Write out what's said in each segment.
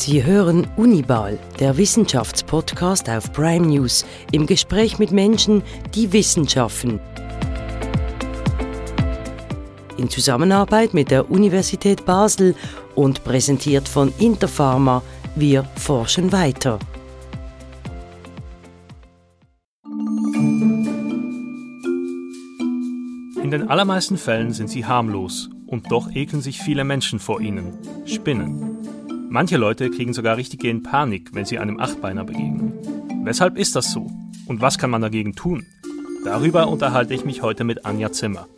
Sie hören Unibal, der Wissenschaftspodcast auf Prime News, im Gespräch mit Menschen, die Wissenschaften. In Zusammenarbeit mit der Universität Basel und präsentiert von Interpharma, wir forschen weiter. In den allermeisten Fällen sind sie harmlos und doch ekeln sich viele Menschen vor ihnen. Spinnen. Manche Leute kriegen sogar richtige Panik, wenn sie einem Achtbeiner begegnen. Weshalb ist das so? Und was kann man dagegen tun? Darüber unterhalte ich mich heute mit Anja Zimmer.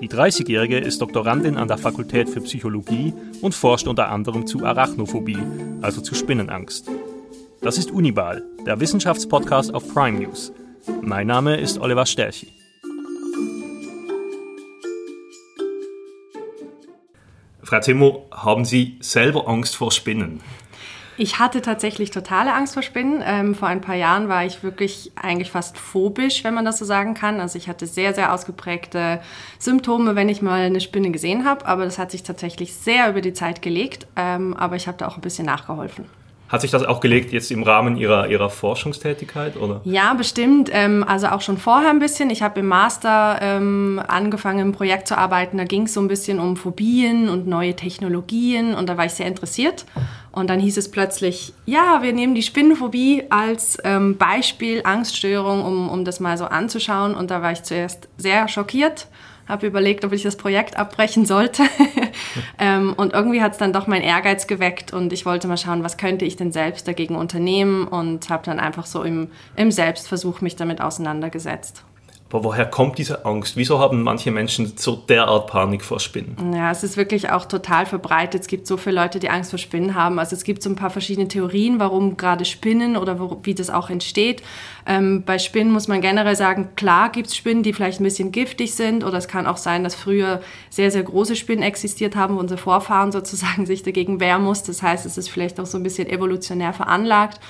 Die 30-Jährige ist Doktorandin an der Fakultät für Psychologie und forscht unter anderem zu Arachnophobie, also zu Spinnenangst. Das ist Unibal, der Wissenschaftspodcast auf Prime News. Mein Name ist Oliver Sterchi. Frau Zimmer, haben Sie selber Angst vor Spinnen? Ich hatte tatsächlich totale Angst vor Spinnen. Ähm, vor ein paar Jahren war ich wirklich eigentlich fast phobisch, wenn man das so sagen kann. Also ich hatte sehr, sehr ausgeprägte Symptome, wenn ich mal eine Spinne gesehen habe. Aber das hat sich tatsächlich sehr über die Zeit gelegt. Ähm, aber ich habe da auch ein bisschen nachgeholfen. Hat sich das auch gelegt jetzt im Rahmen Ihrer, Ihrer Forschungstätigkeit? Oder? Ja, bestimmt. Ähm, also auch schon vorher ein bisschen. Ich habe im Master ähm, angefangen, im Projekt zu arbeiten. Da ging es so ein bisschen um Phobien und neue Technologien und da war ich sehr interessiert. Und dann hieß es plötzlich, ja, wir nehmen die Spinnenphobie als ähm, Beispiel, Angststörung, um, um das mal so anzuschauen. Und da war ich zuerst sehr schockiert habe überlegt, ob ich das Projekt abbrechen sollte. ähm, und irgendwie hat es dann doch mein Ehrgeiz geweckt und ich wollte mal schauen, was könnte ich denn selbst dagegen unternehmen und habe dann einfach so im, im Selbstversuch mich damit auseinandergesetzt. Aber woher kommt diese Angst? Wieso haben manche Menschen so derart Panik vor Spinnen? Ja, es ist wirklich auch total verbreitet. Es gibt so viele Leute, die Angst vor Spinnen haben. Also es gibt so ein paar verschiedene Theorien, warum gerade Spinnen oder wo, wie das auch entsteht. Ähm, bei Spinnen muss man generell sagen, klar gibt es Spinnen, die vielleicht ein bisschen giftig sind. Oder es kann auch sein, dass früher sehr, sehr große Spinnen existiert haben, wo unsere Vorfahren sozusagen sich dagegen wehren mussten. Das heißt, es ist vielleicht auch so ein bisschen evolutionär veranlagt.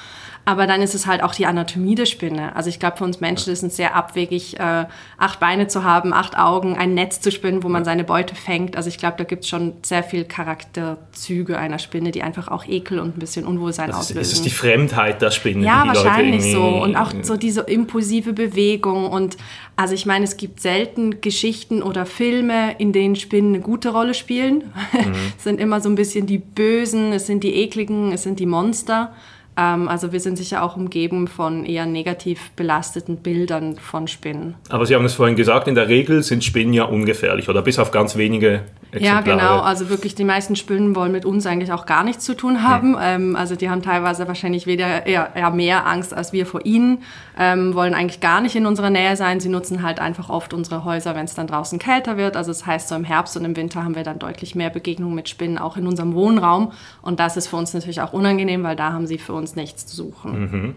Aber dann ist es halt auch die Anatomie der Spinne. Also ich glaube, für uns Menschen ist es sehr abwegig, äh, acht Beine zu haben, acht Augen, ein Netz zu spinnen, wo man seine Beute fängt. Also ich glaube, da gibt es schon sehr viel Charakterzüge einer Spinne, die einfach auch Ekel und ein bisschen Unwohlsein das auslösen. Ist, ist es die Fremdheit der Spinne? Ja, die wahrscheinlich die so. Und auch so diese impulsive Bewegung. Und also ich meine, es gibt selten Geschichten oder Filme, in denen Spinnen eine gute Rolle spielen. Mhm. es sind immer so ein bisschen die Bösen, es sind die Ekligen, es sind die Monster. Ähm, also wir sind sicher auch umgeben von eher negativ belasteten Bildern von Spinnen. Aber Sie haben es vorhin gesagt, in der Regel sind Spinnen ja ungefährlich oder bis auf ganz wenige Exemplare. Ja, genau. Also wirklich die meisten Spinnen wollen mit uns eigentlich auch gar nichts zu tun haben. Hm. also die haben teilweise wahrscheinlich weder eher, eher mehr Angst als wir vor ihnen, ähm, wollen eigentlich gar nicht in unserer Nähe sein. Sie nutzen halt einfach oft unsere Häuser, wenn es dann draußen kälter wird. Also das heißt, so im Herbst und im Winter haben wir dann deutlich mehr Begegnungen mit Spinnen, auch in unserem Wohnraum. Und das ist für uns natürlich auch unangenehm, weil da haben sie für uns uns nichts zu suchen. Mhm.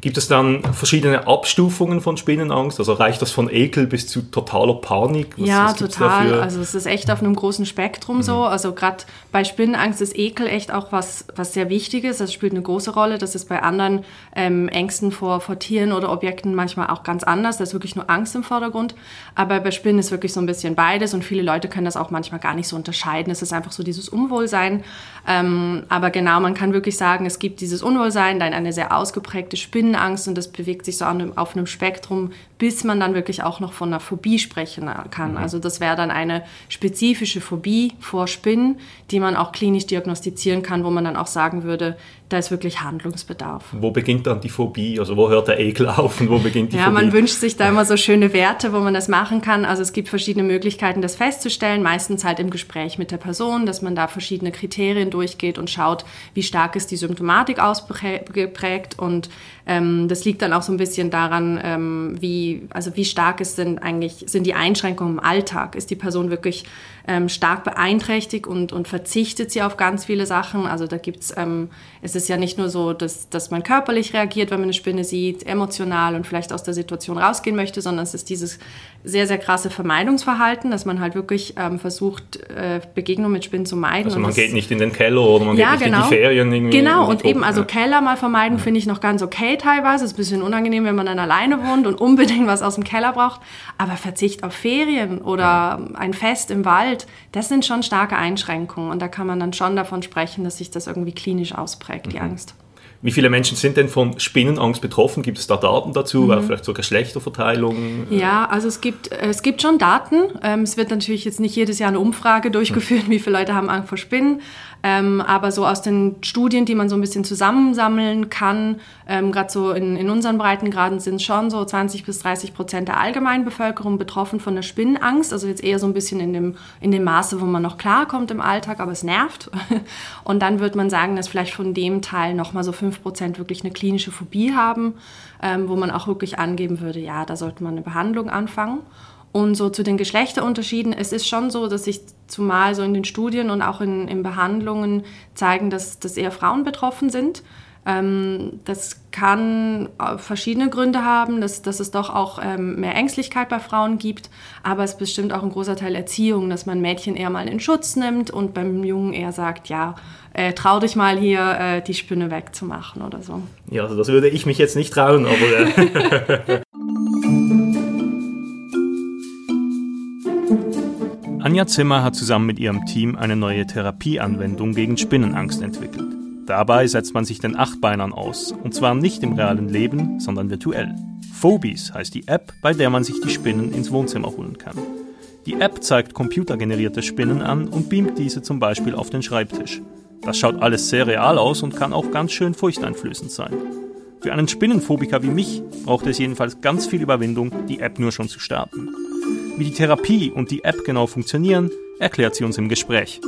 Gibt es dann verschiedene Abstufungen von Spinnenangst? Also reicht das von Ekel bis zu totaler Panik? Was, ja, was total. Also es ist echt auf einem großen Spektrum mhm. so. Also gerade bei Spinnenangst ist Ekel echt auch was, was sehr Wichtiges. Das spielt eine große Rolle. Das ist bei anderen ähm, Ängsten vor, vor Tieren oder Objekten manchmal auch ganz anders. Da ist wirklich nur Angst im Vordergrund. Aber bei Spinnen ist wirklich so ein bisschen beides und viele Leute können das auch manchmal gar nicht so unterscheiden. Es ist einfach so dieses Unwohlsein. Ähm, aber genau, man kann wirklich sagen, es gibt dieses Unwohlsein, dann eine sehr ausgeprägte Spinne Spinnenangst und das bewegt sich so auf einem Spektrum, bis man dann wirklich auch noch von einer Phobie sprechen kann. Mhm. Also das wäre dann eine spezifische Phobie vor Spinnen, die man auch klinisch diagnostizieren kann, wo man dann auch sagen würde, da ist wirklich Handlungsbedarf. Wo beginnt dann die Phobie? Also wo hört der Ekel auf und wo beginnt die ja, Phobie? Ja, man wünscht sich da immer so schöne Werte, wo man das machen kann. Also es gibt verschiedene Möglichkeiten, das festzustellen, meistens halt im Gespräch mit der Person, dass man da verschiedene Kriterien durchgeht und schaut, wie stark ist die Symptomatik ausgeprägt und ähm, das liegt dann auch so ein bisschen daran, ähm, wie, also wie stark ist denn eigentlich, sind die Einschränkungen im Alltag? Ist die Person wirklich ähm, stark beeinträchtigt und, und verzichtet sie auf ganz viele Sachen? Also da gibt's, ähm, es ist ja nicht nur so, dass, dass man körperlich reagiert, wenn man eine Spinne sieht, emotional und vielleicht aus der Situation rausgehen möchte, sondern es ist dieses sehr, sehr krasse Vermeidungsverhalten, dass man halt wirklich ähm, versucht, äh, Begegnungen mit Spinnen zu meiden. Also man geht nicht in den Keller oder man ja, geht nicht genau. in die Ferien irgendwie. Genau, und eben, also ja. Keller mal vermeiden, ja. finde ich noch ganz okay teilweise. Ist ein bisschen unangenehm, wenn man dann alleine wohnt und unbedingt was aus dem Keller braucht. Aber Verzicht auf Ferien oder ein Fest im Wald, das sind schon starke Einschränkungen. Und da kann man dann schon davon sprechen, dass sich das irgendwie klinisch ausprägt, mhm. die Angst. Wie viele Menschen sind denn von Spinnenangst betroffen? Gibt es da Daten dazu? Mhm. Vielleicht so Geschlechterverteilung? Ja, also es gibt, es gibt schon Daten. Ähm, es wird natürlich jetzt nicht jedes Jahr eine Umfrage durchgeführt, mhm. wie viele Leute haben Angst vor Spinnen. Ähm, aber so aus den Studien, die man so ein bisschen zusammensammeln kann, ähm, gerade so in, in unseren Breitengraden sind schon so 20 bis 30 Prozent der Allgemeinbevölkerung betroffen von der Spinnenangst. Also jetzt eher so ein bisschen in dem, in dem Maße, wo man noch klarkommt im Alltag, aber es nervt. Und dann wird man sagen, dass vielleicht von dem Teil nochmal so 5 Prozent wirklich eine klinische Phobie haben, ähm, wo man auch wirklich angeben würde, ja, da sollte man eine Behandlung anfangen. Und so zu den Geschlechterunterschieden, es ist schon so, dass sich zumal so in den Studien und auch in, in Behandlungen zeigen, dass, dass eher Frauen betroffen sind. Ähm, das kann verschiedene Gründe haben, dass, dass es doch auch ähm, mehr Ängstlichkeit bei Frauen gibt, aber es ist bestimmt auch ein großer Teil Erziehung, dass man Mädchen eher mal in Schutz nimmt und beim Jungen eher sagt, ja, äh, trau dich mal hier äh, die Spinne wegzumachen oder so. Ja, also das würde ich mich jetzt nicht trauen, aber... Äh Anja Zimmer hat zusammen mit ihrem Team eine neue Therapieanwendung gegen Spinnenangst entwickelt. Dabei setzt man sich den Achtbeinern aus, und zwar nicht im realen Leben, sondern virtuell. Phobies heißt die App, bei der man sich die Spinnen ins Wohnzimmer holen kann. Die App zeigt computergenerierte Spinnen an und beamt diese zum Beispiel auf den Schreibtisch. Das schaut alles sehr real aus und kann auch ganz schön furchteinflößend sein. Für einen Spinnenphobiker wie mich braucht es jedenfalls ganz viel Überwindung, die App nur schon zu starten. Wie die Therapie und die App genau funktionieren, erklärt sie uns im Gespräch.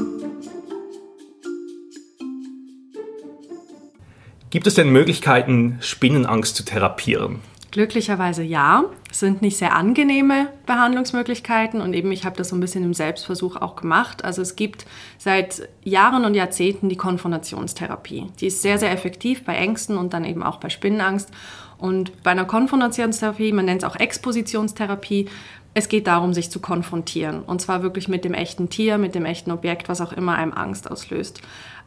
Gibt es denn Möglichkeiten, Spinnenangst zu therapieren? Glücklicherweise ja. Es sind nicht sehr angenehme Behandlungsmöglichkeiten und eben ich habe das so ein bisschen im Selbstversuch auch gemacht. Also es gibt seit Jahren und Jahrzehnten die Konfrontationstherapie. Die ist sehr, sehr effektiv bei Ängsten und dann eben auch bei Spinnenangst. Und bei einer Konfrontationstherapie, man nennt es auch Expositionstherapie, es geht darum, sich zu konfrontieren. Und zwar wirklich mit dem echten Tier, mit dem echten Objekt, was auch immer einem Angst auslöst.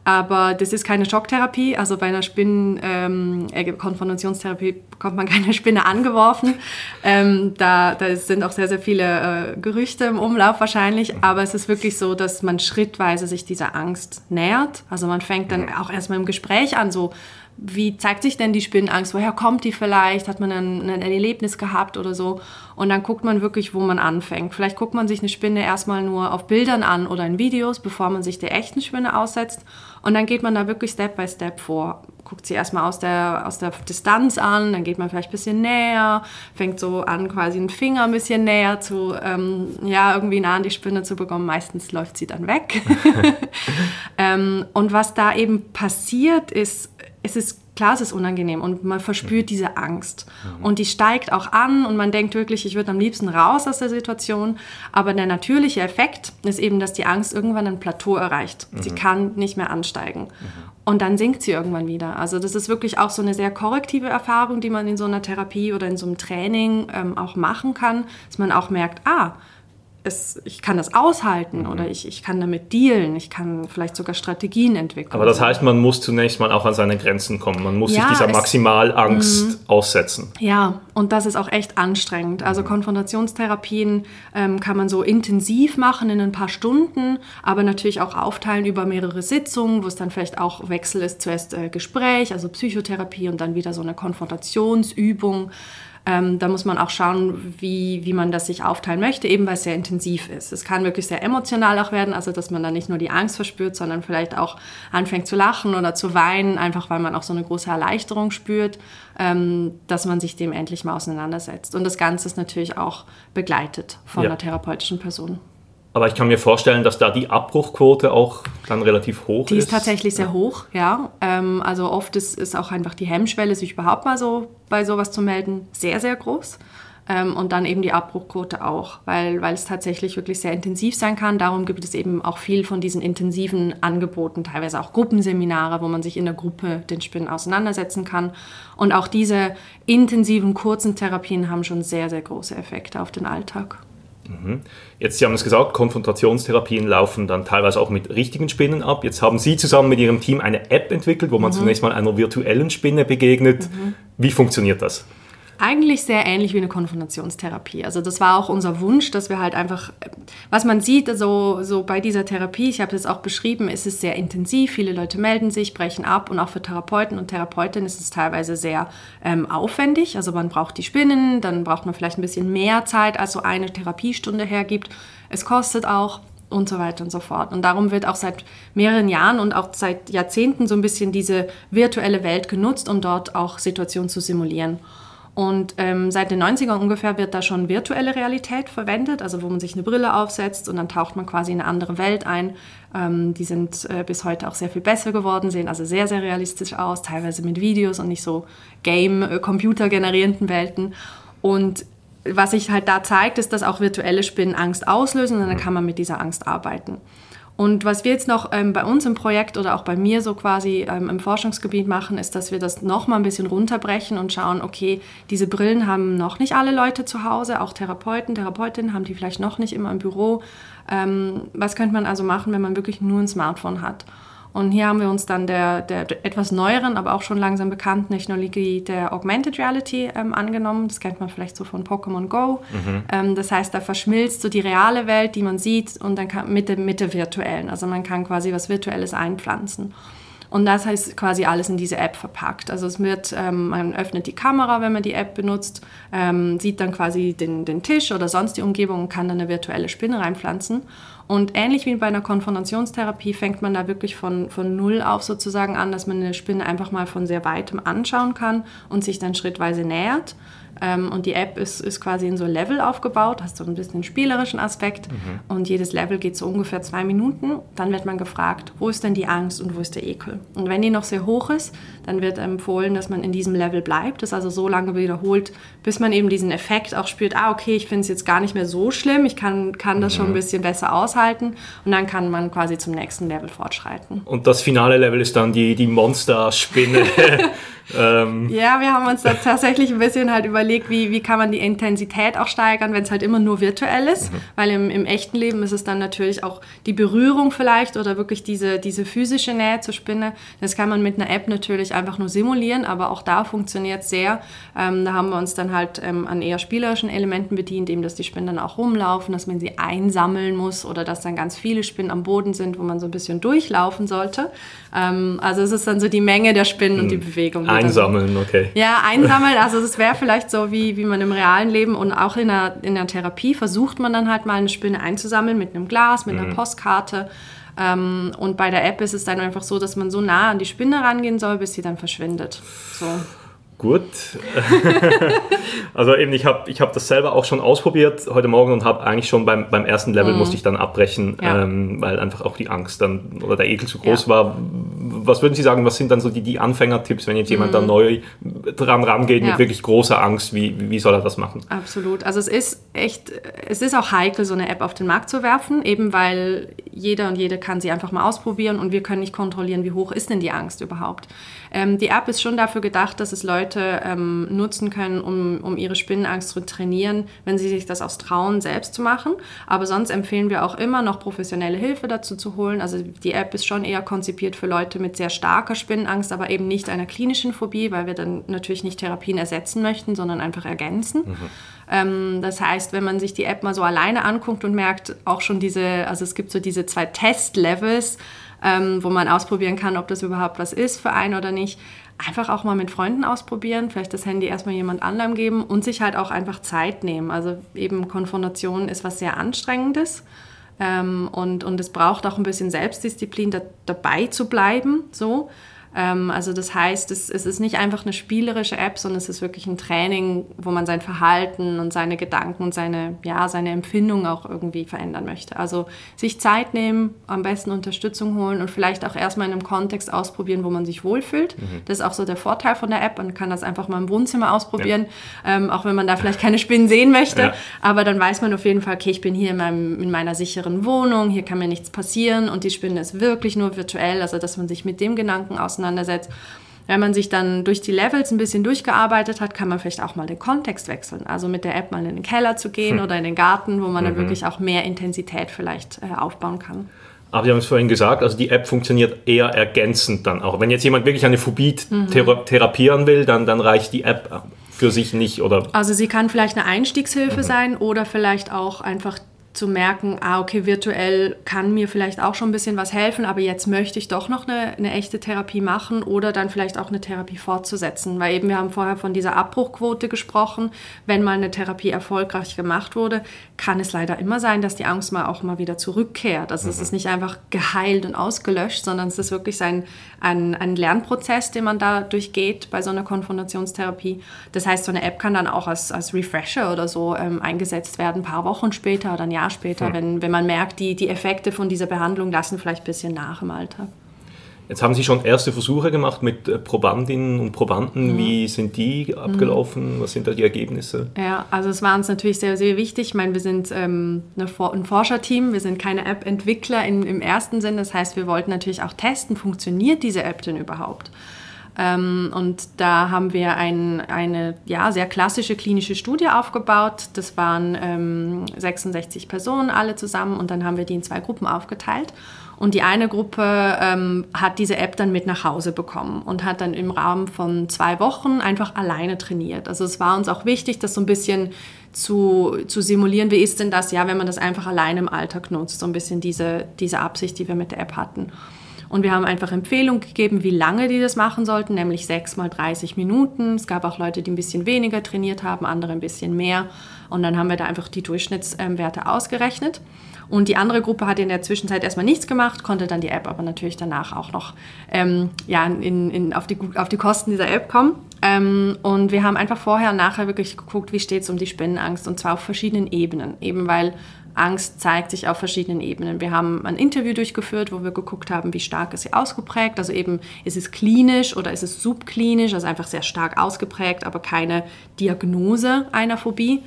Aber das ist keine Schocktherapie. Also bei einer Spinnen-Konfrontationstherapie ähm, äh, bekommt man keine Spinne angeworfen. Ähm, da, da sind auch sehr, sehr viele äh, Gerüchte im Umlauf wahrscheinlich. Aber es ist wirklich so, dass man schrittweise sich dieser Angst nähert. Also man fängt dann auch erstmal im Gespräch an, so wie zeigt sich denn die Spinnenangst? Woher kommt die vielleicht? Hat man ein, ein, Erlebnis gehabt oder so? Und dann guckt man wirklich, wo man anfängt. Vielleicht guckt man sich eine Spinne erstmal nur auf Bildern an oder in Videos, bevor man sich der echten Spinne aussetzt. Und dann geht man da wirklich Step by Step vor. Guckt sie erstmal aus der, aus der Distanz an, dann geht man vielleicht ein bisschen näher, fängt so an, quasi einen Finger ein bisschen näher zu, ähm, ja, irgendwie nah an die Spinne zu bekommen. Meistens läuft sie dann weg. ähm, und was da eben passiert ist, es ist klar, es ist unangenehm und man verspürt diese Angst. Mhm. Und die steigt auch an und man denkt wirklich, ich würde am liebsten raus aus der Situation. Aber der natürliche Effekt ist eben, dass die Angst irgendwann ein Plateau erreicht. Mhm. Sie kann nicht mehr ansteigen. Mhm. Und dann sinkt sie irgendwann wieder. Also das ist wirklich auch so eine sehr korrektive Erfahrung, die man in so einer Therapie oder in so einem Training ähm, auch machen kann, dass man auch merkt, ah, es, ich kann das aushalten mhm. oder ich, ich kann damit dealen, ich kann vielleicht sogar Strategien entwickeln. Aber das heißt, man muss zunächst mal auch an seine Grenzen kommen. Man muss ja, sich dieser Maximalangst mhm. aussetzen. Ja, und das ist auch echt anstrengend. Also mhm. Konfrontationstherapien ähm, kann man so intensiv machen in ein paar Stunden, aber natürlich auch aufteilen über mehrere Sitzungen, wo es dann vielleicht auch Wechsel ist. Zuerst äh, Gespräch, also Psychotherapie und dann wieder so eine Konfrontationsübung. Ähm, da muss man auch schauen, wie, wie man das sich aufteilen möchte, eben weil es sehr intensiv ist. Es kann wirklich sehr emotional auch werden, also dass man dann nicht nur die Angst verspürt, sondern vielleicht auch anfängt zu lachen oder zu weinen, einfach weil man auch so eine große Erleichterung spürt, ähm, dass man sich dem endlich mal auseinandersetzt. Und das Ganze ist natürlich auch begleitet von ja. einer therapeutischen Person. Aber ich kann mir vorstellen, dass da die Abbruchquote auch dann relativ hoch ist. Die ist tatsächlich sehr hoch, ja. Ähm, also oft ist, ist auch einfach die Hemmschwelle, sich überhaupt mal so bei sowas zu melden, sehr, sehr groß. ähm, und dann eben die Abbruchquote auch, weil, weil es tatsächlich wirklich sehr intensiv sein kann. Darum gibt es eben auch viel von diesen intensiven Angeboten, teilweise auch Gruppenseminare, wo man sich in der Gruppe den Spinnen auseinandersetzen kann. Und auch diese intensiven, kurzen Therapien haben schon sehr, sehr große Effekte auf den Alltag. Mhm. Jetzt, Sie haben es gesagt, Konfrontationstherapien laufen dann teilweise auch mit richtigen Spinnen ab. Jetzt haben Sie zusammen mit Ihrem Team eine App entwickelt, wo man mhm. zunächst mal einer virtuellen Spinne begegnet. Mhm. Wie funktioniert das? Eigentlich sehr ähnlich wie eine Konfrontationstherapie. Also das war auch unser Wunsch, dass wir halt einfach, was man sieht, also so bei dieser Therapie, ich habe es auch beschrieben, ist es sehr intensiv, viele Leute melden sich, brechen ab und auch für Therapeuten und Therapeutinnen ist es teilweise sehr ähm, aufwendig. Also man braucht die Spinnen, dann braucht man vielleicht ein bisschen mehr Zeit, als so eine Therapiestunde hergibt. Es kostet auch und so weiter und so fort. Und darum wird auch seit mehreren Jahren und auch seit Jahrzehnten so ein bisschen diese virtuelle Welt genutzt, um dort auch Situationen zu simulieren. Und ähm, seit den 90ern ungefähr wird da schon virtuelle Realität verwendet, also wo man sich eine Brille aufsetzt und dann taucht man quasi in eine andere Welt ein. Ähm, die sind äh, bis heute auch sehr viel besser geworden, sehen also sehr, sehr realistisch aus, teilweise mit Videos und nicht so Game-Computer-generierenden äh, Welten. Und was sich halt da zeigt, ist, dass auch virtuelle Spinnen Angst auslösen und dann kann man mit dieser Angst arbeiten. Und was wir jetzt noch ähm, bei uns im Projekt oder auch bei mir so quasi ähm, im Forschungsgebiet machen, ist, dass wir das noch mal ein bisschen runterbrechen und schauen, okay, diese Brillen haben noch nicht alle Leute zu Hause, auch Therapeuten, Therapeutinnen haben die vielleicht noch nicht immer im Büro. Ähm, was könnte man also machen, wenn man wirklich nur ein Smartphone hat? Und hier haben wir uns dann der, der etwas neueren, aber auch schon langsam bekannten Technologie der Augmented Reality ähm, angenommen. Das kennt man vielleicht so von Pokémon Go. Mhm. Ähm, das heißt, da verschmilzt so die reale Welt, die man sieht, und dann kann, mit, der, mit der virtuellen. Also man kann quasi was Virtuelles einpflanzen. Und das heißt quasi alles in diese App verpackt. Also es wird, ähm, man öffnet die Kamera, wenn man die App benutzt, ähm, sieht dann quasi den, den Tisch oder sonst die Umgebung und kann dann eine virtuelle Spinne reinpflanzen. Und ähnlich wie bei einer Konfrontationstherapie fängt man da wirklich von, von Null auf sozusagen an, dass man eine Spinne einfach mal von sehr weitem anschauen kann und sich dann schrittweise nähert. Ähm, und die App ist, ist quasi in so Level aufgebaut, hast so ein bisschen einen spielerischen Aspekt. Mhm. Und jedes Level geht so ungefähr zwei Minuten. Dann wird man gefragt, wo ist denn die Angst und wo ist der Ekel? Und wenn die noch sehr hoch ist, dann wird empfohlen, dass man in diesem Level bleibt. Das also so lange wiederholt, bis man eben diesen Effekt auch spürt, ah, okay, ich finde es jetzt gar nicht mehr so schlimm, ich kann, kann das mhm. schon ein bisschen besser aushalten. Und dann kann man quasi zum nächsten Level fortschreiten. Und das finale Level ist dann die, die Monster-Spinne. ähm. Ja, wir haben uns da tatsächlich ein bisschen halt überlegt, wie, wie kann man die Intensität auch steigern, wenn es halt immer nur virtuell ist. Mhm. Weil im, im echten Leben ist es dann natürlich auch die Berührung vielleicht oder wirklich diese, diese physische Nähe zur Spinne. Das kann man mit einer App natürlich einfach nur simulieren, aber auch da funktioniert es sehr. Ähm, da haben wir uns dann halt ähm, an eher spielerischen Elementen bedient, eben dass die Spinnen dann auch rumlaufen, dass man sie einsammeln muss oder dass dann ganz viele Spinnen am Boden sind, wo man so ein bisschen durchlaufen sollte. Ähm, also es ist dann so die Menge der Spinnen und die hm. Bewegung. Einsammeln, okay. Ja, einsammeln. Also es wäre vielleicht so, wie, wie man im realen Leben und auch in der, in der Therapie versucht man dann halt mal eine Spinne einzusammeln mit einem Glas, mit einer mhm. Postkarte. Ähm, und bei der App ist es dann einfach so, dass man so nah an die Spinne rangehen soll, bis sie dann verschwindet. So. Gut. also eben, ich habe ich hab das selber auch schon ausprobiert heute Morgen und habe eigentlich schon beim, beim ersten Level mm. musste ich dann abbrechen, ja. ähm, weil einfach auch die Angst dann oder der Ekel zu groß ja. war. Was würden Sie sagen, was sind dann so die, die Anfängertipps, wenn jetzt jemand mm. da neu dran rangeht ja. mit wirklich großer Angst, wie, wie soll er das machen? Absolut. Also es ist echt, es ist auch heikel, so eine App auf den Markt zu werfen, eben weil jeder und jede kann sie einfach mal ausprobieren und wir können nicht kontrollieren, wie hoch ist denn die Angst überhaupt. Ähm, die App ist schon dafür gedacht, dass es Leute ähm, nutzen können, um, um ihre Spinnenangst zu trainieren, wenn sie sich das aus Trauen selbst zu machen. Aber sonst empfehlen wir auch immer noch professionelle Hilfe dazu zu holen. Also die App ist schon eher konzipiert für Leute mit sehr starker Spinnenangst, aber eben nicht einer klinischen Phobie, weil wir dann natürlich nicht Therapien ersetzen möchten, sondern einfach ergänzen. Mhm. Ähm, das heißt, wenn man sich die App mal so alleine anguckt und merkt, auch schon diese, also es gibt so diese zwei Test-Levels, ähm, wo man ausprobieren kann, ob das überhaupt was ist für einen oder nicht. Einfach auch mal mit Freunden ausprobieren, vielleicht das Handy erstmal jemand anderem geben und sich halt auch einfach Zeit nehmen. Also eben Konfrontation ist was sehr Anstrengendes. Ähm, und, und es braucht auch ein bisschen Selbstdisziplin, da, dabei zu bleiben. So. Ähm, also das heißt, es, es, ist nicht einfach eine spielerische App, sondern es ist wirklich ein Training, wo man sein Verhalten und seine Gedanken und seine, ja, seine Empfindungen auch irgendwie verändern möchte. Also sich Zeit nehmen, am besten Unterstützung holen und vielleicht auch erstmal in einem Kontext ausprobieren, wo man sich wohlfühlt. Mhm. Das ist auch so der Vorteil von der App. Man kann das einfach mal im Wohnzimmer ausprobieren, ja. ähm, auch wenn man da vielleicht keine Spinnen sehen möchte. Ja. Aber dann weiß man auf jeden Fall, okay, ich bin hier in, meinem, in meiner sicheren Wohnung, hier kann mir nichts passieren und die Spinne ist wirklich nur virtuell. Also dass man sich mit dem Gedanken auseinandersetzt auseinandersetzt. Wenn man sich dann durch die Levels ein bisschen durchgearbeitet hat, kann man vielleicht auch mal den Kontext wechseln. Also mit der App mal in den Keller zu gehen hm. oder in den Garten, wo man mhm. dann wirklich auch mehr Intensität vielleicht äh, aufbauen kann. Aber Sie haben es vorhin gesagt, also die App funktioniert eher ergänzend dann auch. Wenn jetzt jemand wirklich eine Phobie mhm. thera therapieren will, dann, dann reicht die App für sich nicht, oder? Also sie kann vielleicht eine Einstiegshilfe mhm. sein oder vielleicht auch einfach zu merken, ah, okay, virtuell kann mir vielleicht auch schon ein bisschen was helfen, aber jetzt möchte ich doch noch eine, eine, echte Therapie machen oder dann vielleicht auch eine Therapie fortzusetzen. Weil eben wir haben vorher von dieser Abbruchquote gesprochen. Wenn mal eine Therapie erfolgreich gemacht wurde, kann es leider immer sein, dass die Angst mal auch mal wieder zurückkehrt. Also mhm. es ist nicht einfach geheilt und ausgelöscht, sondern es ist wirklich ein, ein, ein Lernprozess, den man da durchgeht bei so einer Konfrontationstherapie. Das heißt, so eine App kann dann auch als, als Refresher oder so ähm, eingesetzt werden, ein paar Wochen später oder ein Jahr später, hm. wenn, wenn man merkt, die, die Effekte von dieser Behandlung lassen vielleicht ein bisschen nach im Alltag. Jetzt haben Sie schon erste Versuche gemacht mit äh, Probandinnen und Probanden. Mhm. Wie sind die abgelaufen? Mhm. Was sind da die Ergebnisse? Ja, also es war uns natürlich sehr, sehr wichtig. Ich meine, wir sind ähm, ein Forscherteam, wir sind keine App-Entwickler im ersten Sinn. Das heißt, wir wollten natürlich auch testen, funktioniert diese App denn überhaupt? Ähm, und da haben wir ein, eine ja, sehr klassische klinische Studie aufgebaut. Das waren ähm, 66 Personen alle zusammen und dann haben wir die in zwei Gruppen aufgeteilt. Und die eine Gruppe ähm, hat diese App dann mit nach Hause bekommen und hat dann im Rahmen von zwei Wochen einfach alleine trainiert. Also es war uns auch wichtig, das so ein bisschen zu, zu simulieren, wie ist denn das, ja, wenn man das einfach alleine im Alltag nutzt, so ein bisschen diese, diese Absicht, die wir mit der App hatten. Und wir haben einfach Empfehlungen gegeben, wie lange die das machen sollten, nämlich 6 mal 30 Minuten. Es gab auch Leute, die ein bisschen weniger trainiert haben, andere ein bisschen mehr. Und dann haben wir da einfach die Durchschnittswerte ausgerechnet. Und die andere Gruppe hat in der Zwischenzeit erstmal nichts gemacht, konnte dann die App aber natürlich danach auch noch ähm, ja, in, in, auf, die, auf die Kosten dieser App kommen. Ähm, und wir haben einfach vorher und nachher wirklich geguckt, wie steht es um die Spinnenangst und zwar auf verschiedenen Ebenen. Eben weil Angst zeigt sich auf verschiedenen Ebenen. Wir haben ein Interview durchgeführt, wo wir geguckt haben, wie stark ist sie ausgeprägt. Also eben, ist es klinisch oder ist es subklinisch, also einfach sehr stark ausgeprägt, aber keine Diagnose einer Phobie.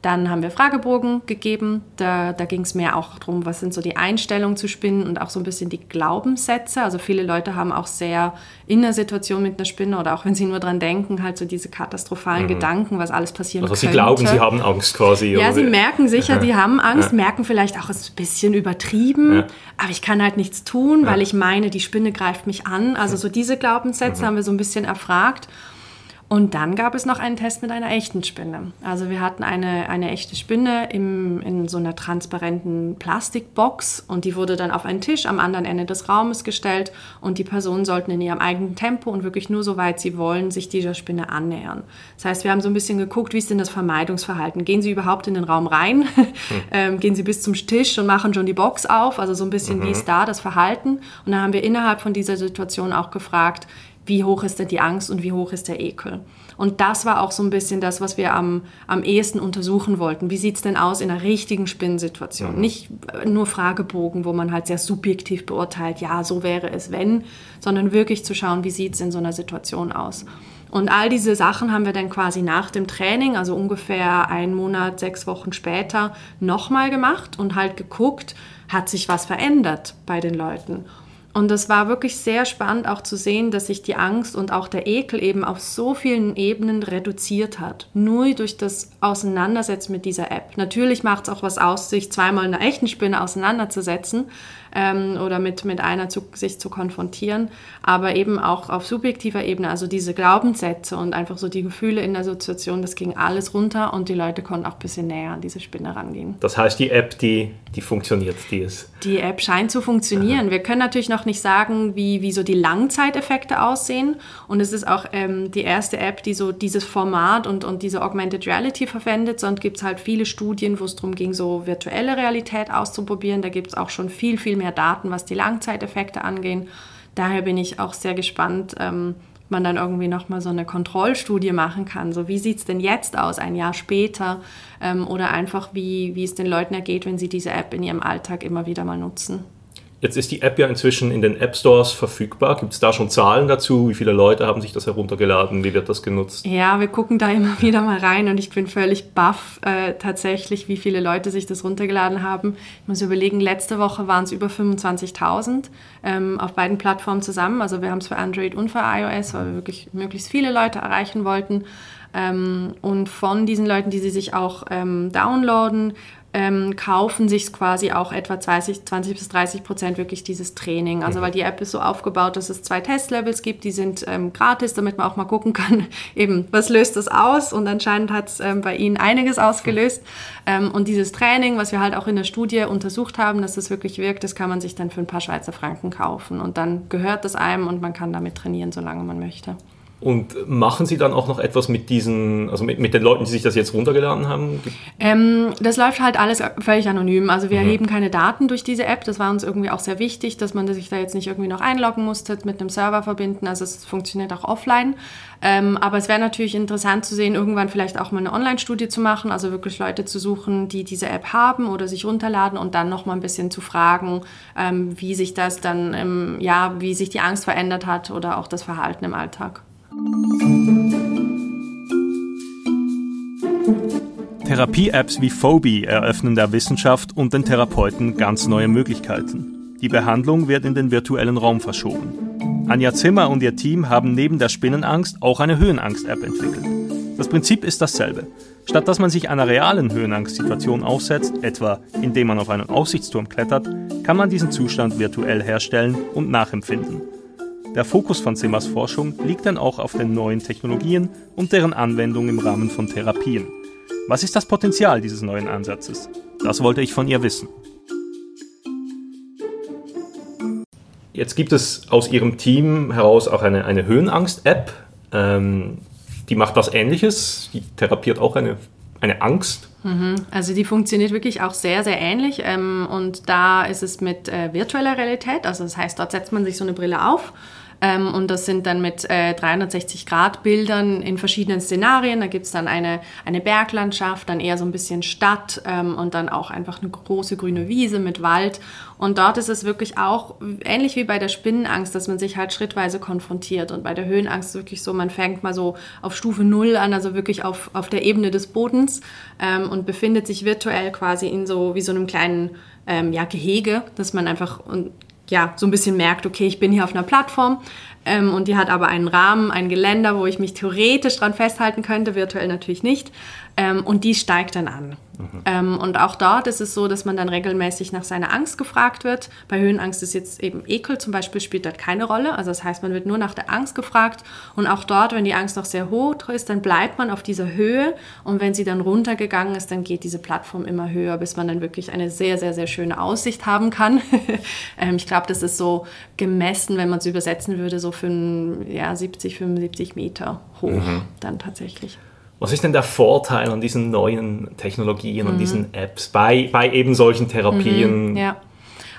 Dann haben wir Fragebogen gegeben. Da, da ging es mehr auch darum, was sind so die Einstellungen zu Spinnen und auch so ein bisschen die Glaubenssätze. Also viele Leute haben auch sehr in der Situation mit einer Spinne oder auch wenn sie nur dran denken, halt so diese katastrophalen mhm. Gedanken, was alles passieren also könnte. Also sie glauben, sie haben Angst quasi. Ja, sie merken sicher, sie haben Angst, ja. merken vielleicht auch, es ist ein bisschen übertrieben, ja. aber ich kann halt nichts tun, weil ich meine, die Spinne greift mich an. Also so diese Glaubenssätze mhm. haben wir so ein bisschen erfragt. Und dann gab es noch einen Test mit einer echten Spinne. Also wir hatten eine, eine echte Spinne im, in so einer transparenten Plastikbox und die wurde dann auf einen Tisch am anderen Ende des Raumes gestellt und die Personen sollten in ihrem eigenen Tempo und wirklich nur so weit sie wollen sich dieser Spinne annähern. Das heißt, wir haben so ein bisschen geguckt, wie ist denn das Vermeidungsverhalten? Gehen sie überhaupt in den Raum rein? Hm. ähm, gehen sie bis zum Tisch und machen schon die Box auf? Also so ein bisschen, mhm. wie ist da das Verhalten? Und dann haben wir innerhalb von dieser Situation auch gefragt, wie hoch ist denn die Angst und wie hoch ist der Ekel. Und das war auch so ein bisschen das, was wir am, am ehesten untersuchen wollten. Wie sieht es denn aus in einer richtigen Spinnensituation? Mhm. Nicht nur Fragebogen, wo man halt sehr subjektiv beurteilt, ja, so wäre es, wenn, sondern wirklich zu schauen, wie sieht es in so einer Situation aus. Und all diese Sachen haben wir dann quasi nach dem Training, also ungefähr einen Monat, sechs Wochen später, nochmal gemacht und halt geguckt, hat sich was verändert bei den Leuten. Und es war wirklich sehr spannend auch zu sehen, dass sich die Angst und auch der Ekel eben auf so vielen Ebenen reduziert hat. Nur durch das Auseinandersetzen mit dieser App. Natürlich macht es auch was aus, sich zweimal in einer echten Spinne auseinanderzusetzen ähm, oder mit, mit einer zu, sich zu konfrontieren, aber eben auch auf subjektiver Ebene, also diese Glaubenssätze und einfach so die Gefühle in der Situation, das ging alles runter und die Leute konnten auch ein bisschen näher an diese Spinne rangehen. Das heißt, die App, die, die funktioniert, die ist. Die App scheint zu funktionieren. Aha. Wir können natürlich noch nicht sagen, wie, wie so die Langzeiteffekte aussehen. Und es ist auch ähm, die erste App, die so dieses Format und, und diese Augmented Reality verwendet. Sonst gibt es halt viele Studien, wo es darum ging, so virtuelle Realität auszuprobieren. Da gibt es auch schon viel, viel mehr Daten, was die Langzeiteffekte angehen. daher bin ich auch sehr gespannt, ähm, man dann irgendwie nochmal so eine Kontrollstudie machen kann. So, wie sieht es denn jetzt aus, ein Jahr später? Ähm, oder einfach, wie, wie es den Leuten ergeht, wenn sie diese App in ihrem Alltag immer wieder mal nutzen. Jetzt ist die App ja inzwischen in den App Stores verfügbar. Gibt es da schon Zahlen dazu? Wie viele Leute haben sich das heruntergeladen? Wie wird das genutzt? Ja, wir gucken da immer wieder mal rein und ich bin völlig baff äh, tatsächlich, wie viele Leute sich das runtergeladen haben. Ich muss überlegen, letzte Woche waren es über 25.000 ähm, auf beiden Plattformen zusammen. Also wir haben es für Android und für iOS, weil wir wirklich möglichst viele Leute erreichen wollten. Ähm, und von diesen Leuten, die sie sich auch ähm, downloaden, ähm, kaufen sich quasi auch etwa 20, 20 bis 30 Prozent wirklich dieses Training. Also mhm. weil die App ist so aufgebaut, dass es zwei Testlevels gibt, die sind ähm, gratis, damit man auch mal gucken kann, eben, was löst das aus? Und anscheinend hat es ähm, bei ihnen einiges ausgelöst. Ähm, und dieses Training, was wir halt auch in der Studie untersucht haben, dass das wirklich wirkt, das kann man sich dann für ein paar Schweizer Franken kaufen. Und dann gehört das einem und man kann damit trainieren, solange man möchte. Und machen Sie dann auch noch etwas mit diesen, also mit, mit den Leuten, die sich das jetzt runtergeladen haben? Ähm, das läuft halt alles völlig anonym. Also wir mhm. erheben keine Daten durch diese App. Das war uns irgendwie auch sehr wichtig, dass man sich da jetzt nicht irgendwie noch einloggen musste, mit einem Server verbinden. Also es funktioniert auch offline. Ähm, aber es wäre natürlich interessant zu sehen, irgendwann vielleicht auch mal eine Online-Studie zu machen, also wirklich Leute zu suchen, die diese App haben oder sich runterladen und dann noch mal ein bisschen zu fragen, ähm, wie sich das dann, im, ja, wie sich die Angst verändert hat oder auch das Verhalten im Alltag. Therapie-Apps wie Phobie eröffnen der Wissenschaft und den Therapeuten ganz neue Möglichkeiten. Die Behandlung wird in den virtuellen Raum verschoben. Anja Zimmer und ihr Team haben neben der Spinnenangst auch eine Höhenangst-App entwickelt. Das Prinzip ist dasselbe. Statt dass man sich einer realen Höhenangstsituation aussetzt, etwa indem man auf einen Aussichtsturm klettert, kann man diesen Zustand virtuell herstellen und nachempfinden. Der Fokus von Zimmers Forschung liegt dann auch auf den neuen Technologien und deren Anwendung im Rahmen von Therapien. Was ist das Potenzial dieses neuen Ansatzes? Das wollte ich von ihr wissen. Jetzt gibt es aus Ihrem Team heraus auch eine, eine Höhenangst-App. Ähm, die macht was Ähnliches. Die therapiert auch eine, eine Angst. Mhm. Also die funktioniert wirklich auch sehr, sehr ähnlich. Ähm, und da ist es mit äh, virtueller Realität. Also das heißt, dort setzt man sich so eine Brille auf ähm, und das sind dann mit äh, 360-Grad-Bildern in verschiedenen Szenarien. Da gibt es dann eine, eine Berglandschaft, dann eher so ein bisschen Stadt ähm, und dann auch einfach eine große grüne Wiese mit Wald. Und dort ist es wirklich auch ähnlich wie bei der Spinnenangst, dass man sich halt schrittweise konfrontiert. Und bei der Höhenangst ist es wirklich so, man fängt mal so auf Stufe Null an, also wirklich auf, auf der Ebene des Bodens ähm, und befindet sich virtuell quasi in so wie so einem kleinen ähm, ja, Gehege, dass man einfach ja, so ein bisschen merkt, okay, ich bin hier auf einer Plattform ähm, und die hat aber einen Rahmen, ein Geländer, wo ich mich theoretisch dran festhalten könnte, virtuell natürlich nicht. Ähm, und die steigt dann an. Mhm. Ähm, und auch dort ist es so, dass man dann regelmäßig nach seiner Angst gefragt wird. Bei Höhenangst ist jetzt eben Ekel zum Beispiel spielt dort keine Rolle. Also das heißt, man wird nur nach der Angst gefragt. Und auch dort, wenn die Angst noch sehr hoch ist, dann bleibt man auf dieser Höhe. Und wenn sie dann runtergegangen ist, dann geht diese Plattform immer höher, bis man dann wirklich eine sehr, sehr, sehr schöne Aussicht haben kann. ähm, ich glaube, das ist so gemessen, wenn man es übersetzen würde, so für ja, 70, 75 Meter hoch mhm. dann tatsächlich. Was ist denn der Vorteil an diesen neuen Technologien mhm. und diesen Apps bei, bei eben solchen Therapien? Mhm, ja,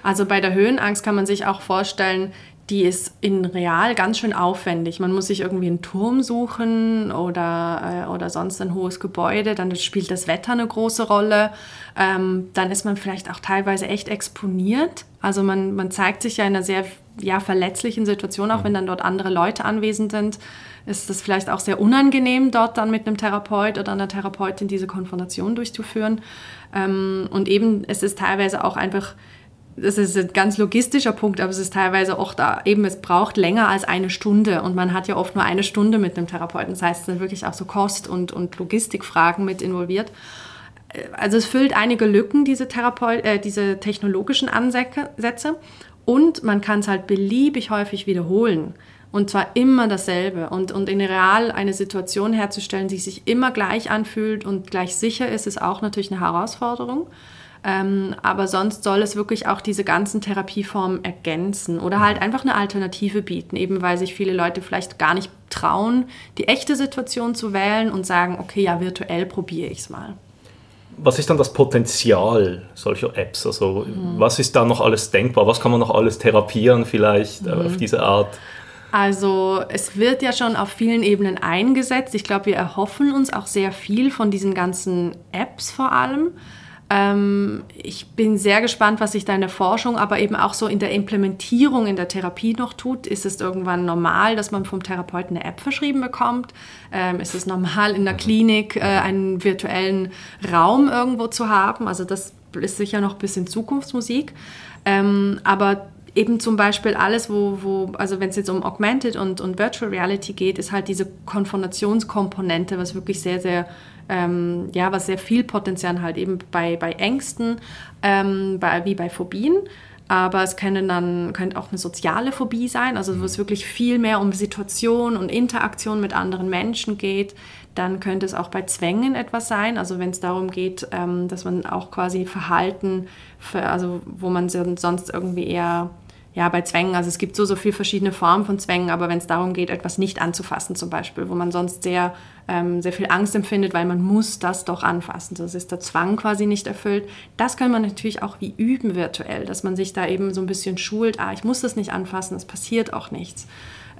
also bei der Höhenangst kann man sich auch vorstellen, die ist in real ganz schön aufwendig. Man muss sich irgendwie einen Turm suchen oder, äh, oder sonst ein hohes Gebäude. Dann spielt das Wetter eine große Rolle. Ähm, dann ist man vielleicht auch teilweise echt exponiert. Also man, man zeigt sich ja in einer sehr ja, verletzlichen Situation, auch mhm. wenn dann dort andere Leute anwesend sind ist es vielleicht auch sehr unangenehm, dort dann mit einem Therapeut oder einer Therapeutin diese Konfrontation durchzuführen. Ähm, und eben, es ist teilweise auch einfach, das ist ein ganz logistischer Punkt, aber es ist teilweise auch da, eben, es braucht länger als eine Stunde und man hat ja oft nur eine Stunde mit einem Therapeuten. Das heißt, es sind wirklich auch so Kost- und, und Logistikfragen mit involviert. Also es füllt einige Lücken, diese, Therapeut äh, diese technologischen Ansätze und man kann es halt beliebig häufig wiederholen. Und zwar immer dasselbe. Und, und in real eine Situation herzustellen, die sich immer gleich anfühlt und gleich sicher ist, ist auch natürlich eine Herausforderung. Ähm, aber sonst soll es wirklich auch diese ganzen Therapieformen ergänzen oder halt einfach eine Alternative bieten, eben weil sich viele Leute vielleicht gar nicht trauen, die echte Situation zu wählen und sagen, okay, ja, virtuell probiere ich es mal. was ist dann das Potenzial solcher Apps? Also mhm. was ist da noch alles denkbar? Was kann man noch alles therapieren vielleicht mhm. auf diese Art? Also es wird ja schon auf vielen Ebenen eingesetzt. Ich glaube, wir erhoffen uns auch sehr viel von diesen ganzen Apps vor allem. Ähm, ich bin sehr gespannt, was sich da in der Forschung, aber eben auch so in der Implementierung in der Therapie noch tut. Ist es irgendwann normal, dass man vom Therapeuten eine App verschrieben bekommt? Ähm, ist es normal, in der Klinik äh, einen virtuellen Raum irgendwo zu haben? Also das ist sicher noch ein bisschen Zukunftsmusik. Ähm, aber eben zum Beispiel alles, wo, wo also wenn es jetzt um Augmented und, und Virtual Reality geht, ist halt diese Konfrontationskomponente, was wirklich sehr, sehr ähm, ja, was sehr viel Potenzial halt eben bei, bei Ängsten, ähm, bei, wie bei Phobien. Aber es können dann, könnte auch eine soziale Phobie sein, also wo es wirklich viel mehr um Situation und Interaktion mit anderen Menschen geht. Dann könnte es auch bei Zwängen etwas sein, also wenn es darum geht, ähm, dass man auch quasi Verhalten, für, also wo man sonst irgendwie eher ja, bei Zwängen, also es gibt so, so viele verschiedene Formen von Zwängen, aber wenn es darum geht, etwas nicht anzufassen zum Beispiel, wo man sonst sehr, ähm, sehr viel Angst empfindet, weil man muss das doch anfassen, das ist der Zwang quasi nicht erfüllt, das kann man natürlich auch wie üben virtuell, dass man sich da eben so ein bisschen schult, ah, ich muss das nicht anfassen, es passiert auch nichts.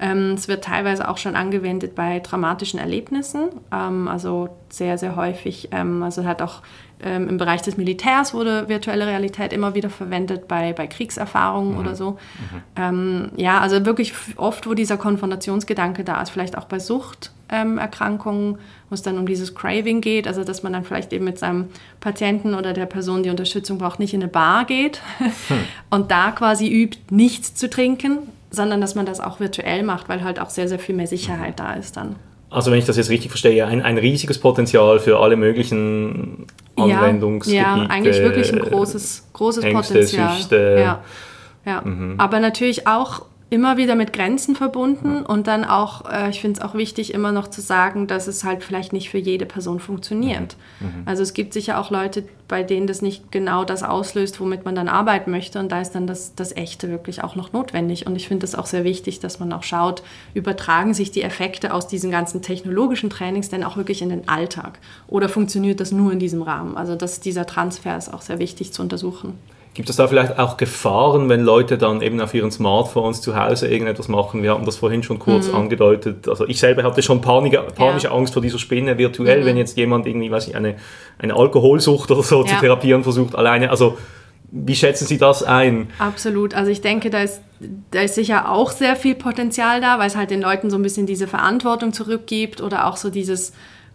Ähm, es wird teilweise auch schon angewendet bei traumatischen Erlebnissen, ähm, also sehr, sehr häufig, ähm, also hat auch ähm, Im Bereich des Militärs wurde virtuelle Realität immer wieder verwendet, bei, bei Kriegserfahrungen mhm. oder so. Mhm. Ähm, ja, also wirklich oft, wo dieser Konfrontationsgedanke da ist, vielleicht auch bei Suchterkrankungen, ähm, wo es dann um dieses Craving geht, also dass man dann vielleicht eben mit seinem Patienten oder der Person, die Unterstützung braucht, nicht in eine Bar geht hm. und da quasi übt, nichts zu trinken, sondern dass man das auch virtuell macht, weil halt auch sehr, sehr viel mehr Sicherheit da ist dann. Also wenn ich das jetzt richtig verstehe, ein, ein riesiges Potenzial für alle möglichen Anwendungsgebiete. Ja, ja eigentlich wirklich ein großes, großes Ängste, Potenzial. Süchte. Ja, ja. Mhm. aber natürlich auch immer wieder mit Grenzen verbunden und dann auch, äh, ich finde es auch wichtig, immer noch zu sagen, dass es halt vielleicht nicht für jede Person funktioniert. Mhm. mhm. Also es gibt sicher auch Leute, bei denen das nicht genau das auslöst, womit man dann arbeiten möchte und da ist dann das, das Echte wirklich auch noch notwendig. Und ich finde es auch sehr wichtig, dass man auch schaut, übertragen sich die Effekte aus diesen ganzen technologischen Trainings denn auch wirklich in den Alltag oder funktioniert das nur in diesem Rahmen? Also dass dieser Transfer ist auch sehr wichtig zu untersuchen. Gibt es da vielleicht auch Gefahren, wenn Leute dann eben auf ihren Smartphones zu Hause irgendetwas machen? Wir hatten das vorhin schon kurz mhm. angedeutet. Also ich selber hatte schon panische, panische ja. Angst vor dieser Spinne virtuell, mhm. wenn jetzt jemand irgendwie, weiß ich, eine, eine Alkoholsucht oder so ja. zu therapieren versucht alleine. Also wie schätzen Sie das ein? Absolut. Also ich denke, da ist, da ist sicher auch sehr viel Potenzial da, weil es halt den Leuten so ein bisschen diese Verantwortung zurückgibt oder auch so dieses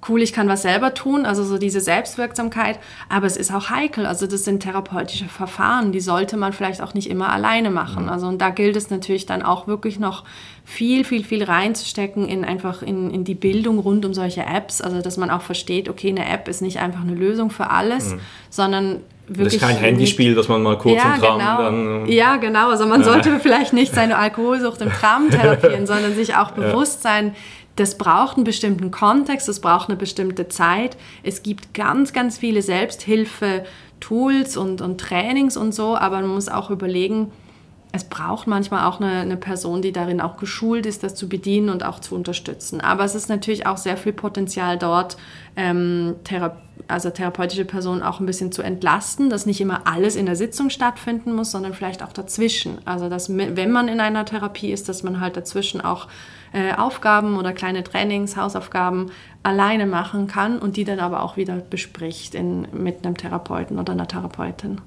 cool, ich kann was selber tun, also so diese Selbstwirksamkeit, aber es ist auch heikel, also das sind therapeutische Verfahren, die sollte man vielleicht auch nicht immer alleine machen. Mhm. Also und da gilt es natürlich dann auch wirklich noch viel, viel, viel reinzustecken in einfach in, in die Bildung rund um solche Apps, also dass man auch versteht, okay, eine App ist nicht einfach eine Lösung für alles, mhm. sondern Wirklich das ist kein Handyspiel, das man mal kurz ja, im Tram genau. dann. Ja, genau. Also man sollte vielleicht nicht seine Alkoholsucht im Tram therapieren, sondern sich auch bewusst sein, das braucht einen bestimmten Kontext, das braucht eine bestimmte Zeit. Es gibt ganz, ganz viele Selbsthilfe-Tools und, und Trainings und so, aber man muss auch überlegen, es braucht manchmal auch eine, eine, Person, die darin auch geschult ist, das zu bedienen und auch zu unterstützen. Aber es ist natürlich auch sehr viel Potenzial dort, ähm, Thera also therapeutische Personen auch ein bisschen zu entlasten, dass nicht immer alles in der Sitzung stattfinden muss, sondern vielleicht auch dazwischen. Also dass wenn man in einer Therapie ist, dass man halt dazwischen auch äh, Aufgaben oder kleine Trainings, Hausaufgaben alleine machen kann und die dann aber auch wieder bespricht in, mit einem Therapeuten oder einer Therapeutin.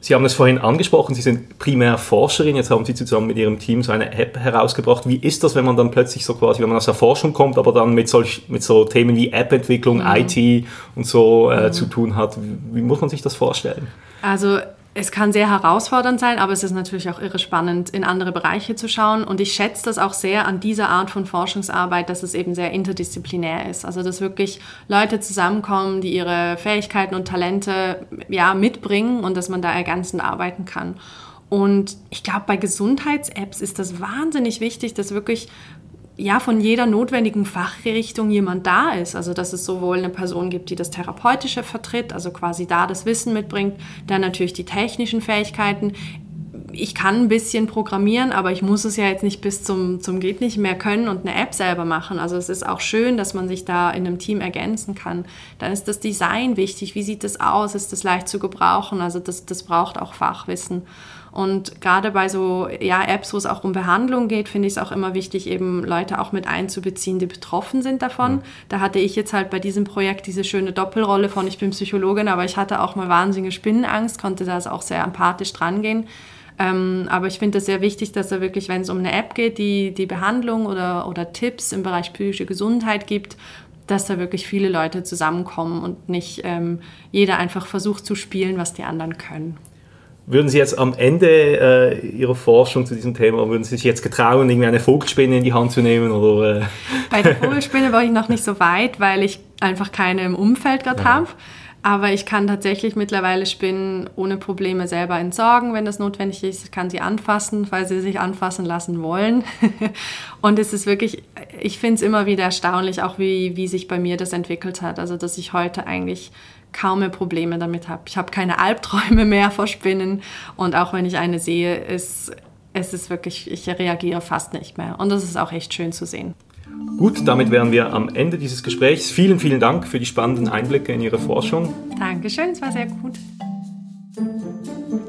Sie haben es vorhin angesprochen, Sie sind primär Forscherin, jetzt haben Sie zusammen mit Ihrem Team so eine App herausgebracht. Wie ist das, wenn man dann plötzlich so quasi, wenn man aus der Forschung kommt, aber dann mit, solch, mit so Themen wie App-Entwicklung, mhm. IT und so äh, mhm. zu tun hat? Wie, wie muss man sich das vorstellen? Also es kann sehr herausfordernd sein, aber es ist natürlich auch irre spannend, in andere Bereiche zu schauen. Und ich schätze das auch sehr an dieser Art von Forschungsarbeit, dass es eben sehr interdisziplinär ist. Also dass wirklich Leute zusammenkommen, die ihre Fähigkeiten und Talente ja, mitbringen und dass man da ergänzend arbeiten kann. Und ich glaube, bei Gesundheits-Apps ist das wahnsinnig wichtig, dass wirklich ja, von jeder notwendigen Fachrichtung jemand da ist. Also dass es sowohl eine Person gibt, die das Therapeutische vertritt, also quasi da das Wissen mitbringt, dann natürlich die technischen Fähigkeiten. Ich kann ein bisschen programmieren, aber ich muss es ja jetzt nicht bis zum, zum geht nicht mehr können und eine App selber machen. Also es ist auch schön, dass man sich da in einem Team ergänzen kann. Dann ist das Design wichtig. Wie sieht das aus? Ist das leicht zu gebrauchen? Also das, das braucht auch Fachwissen. Und gerade bei so ja, Apps, wo es auch um Behandlung geht, finde ich es auch immer wichtig, eben Leute auch mit einzubeziehen, die betroffen sind davon. Mhm. Da hatte ich jetzt halt bei diesem Projekt diese schöne Doppelrolle von, ich bin Psychologin, aber ich hatte auch mal wahnsinnige Spinnenangst, konnte da auch sehr empathisch drangehen. Ähm, aber ich finde es sehr wichtig, dass er wirklich, wenn es um eine App geht, die, die Behandlung oder, oder Tipps im Bereich psychische Gesundheit gibt, dass da wirklich viele Leute zusammenkommen und nicht ähm, jeder einfach versucht zu spielen, was die anderen können. Würden Sie jetzt am Ende äh, Ihrer Forschung zu diesem Thema, würden Sie sich jetzt getrauen, irgendwie eine Vogelspinne in die Hand zu nehmen? Oder, äh? Bei der Vogelspinne war ich noch nicht so weit, weil ich einfach keine im Umfeld gerade habe. Aber ich kann tatsächlich mittlerweile Spinnen ohne Probleme selber entsorgen, wenn das notwendig ist. Ich kann sie anfassen, weil sie sich anfassen lassen wollen. Und es ist wirklich, ich finde es immer wieder erstaunlich, auch wie, wie sich bei mir das entwickelt hat. Also, dass ich heute eigentlich kaum mehr Probleme damit habe. Ich habe keine Albträume mehr vor Spinnen. Und auch wenn ich eine sehe, ist, es ist wirklich, ich reagiere fast nicht mehr. Und das ist auch echt schön zu sehen. Gut, damit wären wir am Ende dieses Gesprächs. Vielen, vielen Dank für die spannenden Einblicke in Ihre Forschung. Dankeschön, es war sehr gut.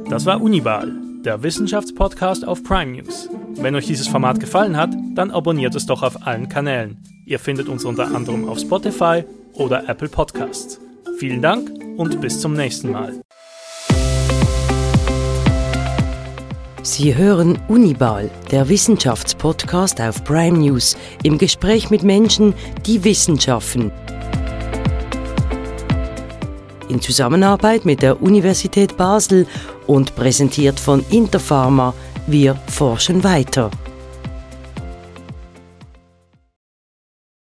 Das war Unibal, der Wissenschaftspodcast auf Prime News. Wenn euch dieses Format gefallen hat, dann abonniert es doch auf allen Kanälen. Ihr findet uns unter anderem auf Spotify oder Apple Podcasts. Vielen Dank und bis zum nächsten Mal. Sie hören Unibal, der Wissenschaftspodcast auf Prime News, im Gespräch mit Menschen, die Wissenschaften. In Zusammenarbeit mit der Universität Basel und präsentiert von Interpharma, wir forschen weiter.